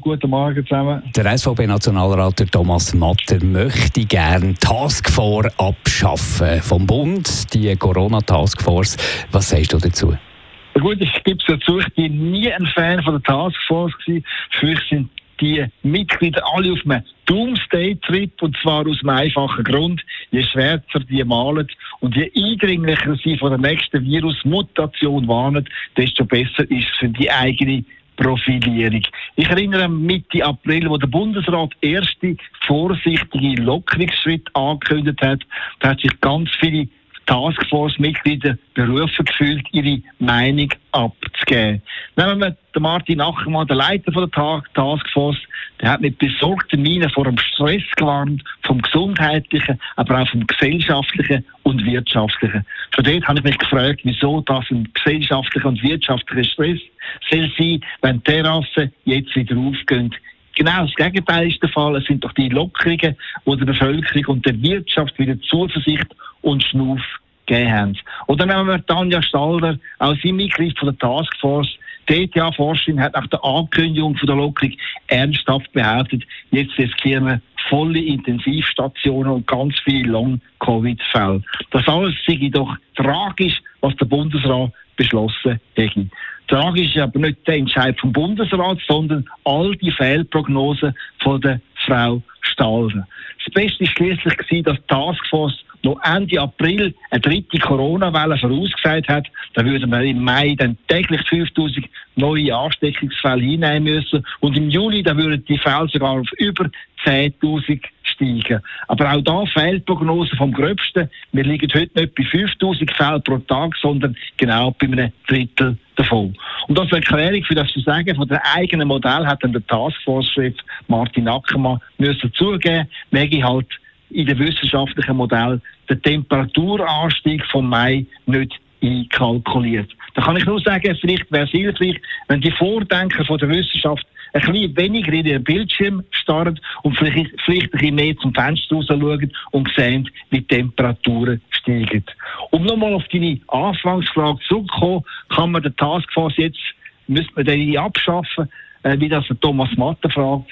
Guten Morgen zusammen. Der SVP-Nationalrat Thomas Matter möchte gerne Taskforce abschaffen vom Bund, die Corona-Taskforce. Was sagst du dazu? Gut, ich gebe es dazu, ich bin nie ein Fan von der Taskforce gewesen. Für mich sind die Mitglieder alle auf einem Doomsday-Trip und zwar aus einem einfachen Grund. Je schwärzer die malen und je eindringlicher sie von der nächsten Virusmutation warnen, desto besser ist es für die eigene Profilierung. Ich erinnere Mitte April, wo der Bundesrat erste vorsichtige Lockerungsschritt angekündigt hat, da hat sich ganz viele Taskforce-Mitglieder berufen gefühlt, ihre Meinung abzugeben. Nehmen wir den Martin Ackermann, der Leiter von der Taskforce, der hat mit besorgten Mienen vor dem Stress gewarnt, vom gesundheitlichen, aber auch vom gesellschaftlichen und wirtschaftlichen. Von dort habe ich mich gefragt, wieso das ein gesellschaftlicher und wirtschaftlicher Stress soll sein, wenn Terrassen jetzt wieder aufgehen. Genau das Gegenteil ist der Fall. Es sind doch die Lockerungen, die der Bevölkerung und der Wirtschaft wieder Zuversicht und Schnuff gegeben haben. Oder nehmen wir Tanja Stalder, auch sie Mitglied von der Taskforce. Die ETH-Forscherin hat nach der Ankündigung von der Lockerung ernsthaft behauptet, jetzt riskieren wir volle Intensivstationen und ganz viele Long-Covid-Fälle. Das alles sei doch tragisch, was der Bundesrat beschlossen hätte. Tragisch ist aber nicht der Entscheid vom Bundesrat, sondern all die Fehlprognosen von der Frau Stalder. Das Beste war schließlich, dass die Taskforce noch Ende April eine dritte Corona-Welle vorausgesagt hat, dann würden wir im Mai dann täglich 5000 neue Ansteckungsfälle hinnehmen müssen und im Juli dann würden die Fälle sogar auf über 10.000 steigen. Aber auch da fehlt Prognose vom Gröbsten. Wir liegen heute nicht bei 5000 Fällen pro Tag, sondern genau bei einem Drittel davon. Und als Erklärung für das zu sagen, von dem eigenen Modell hat dann der Taskforce-Chef Martin Ackermann müssen zugeben, möge halt in dem wissenschaftlichen Modell den Temperaturanstieg vom Mai nicht einkalkuliert. Da kann ich nur sagen, vielleicht wäre es hilfreich, wenn die Vordenker von der Wissenschaft ein bisschen weniger in den Bildschirm starren und vielleicht, vielleicht ein bisschen mehr zum Fenster raus schauen und sehen, wie die Temperaturen steigen. Um nochmal auf deine Anfangsfrage zurückzukommen, kann man den Taskforce jetzt, müsste man den abschaffen, äh, wie das der Thomas Matte fragt.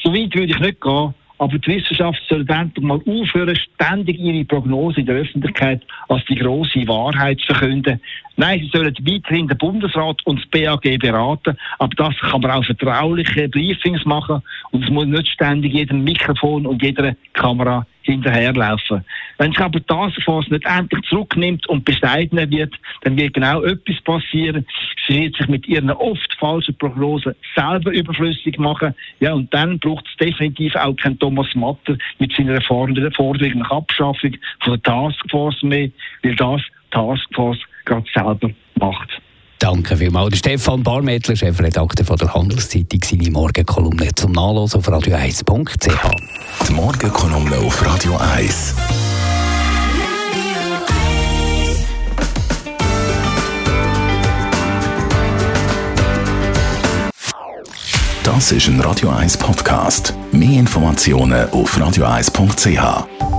So weit würde ich nicht gehen. Aber die Wissenschaft soll endlich mal aufhören, ständig ihre Prognose in der Öffentlichkeit als die große Wahrheit zu verkünden. Nein, sie sollen weiterhin den Bundesrat und das BAG beraten, aber das kann man auch vertrauliche Briefings machen und es muss nicht ständig jedem Mikrofon und jeder Kamera hinterherlaufen. Wenn sich aber die Taskforce nicht endlich zurücknimmt und bescheidener wird, dann wird genau etwas passieren. Sie wird sich mit ihren oft falschen Prognosen selber überflüssig machen. Ja, und dann braucht es definitiv auch keinen Thomas Matter mit seiner Forderung nach Abschaffung von der Taskforce mehr, weil das Taskforce gerade selber macht. Danke vielmals. Stefan Barmettler, Chefredakteur von der Handelszeitung, seine Morgenkolumne zum Nachlesen auf radio1.ch. Die Morgenkolumne auf Radio 1. Das ist ein Radio 1 Podcast. Mehr Informationen auf radio1.ch.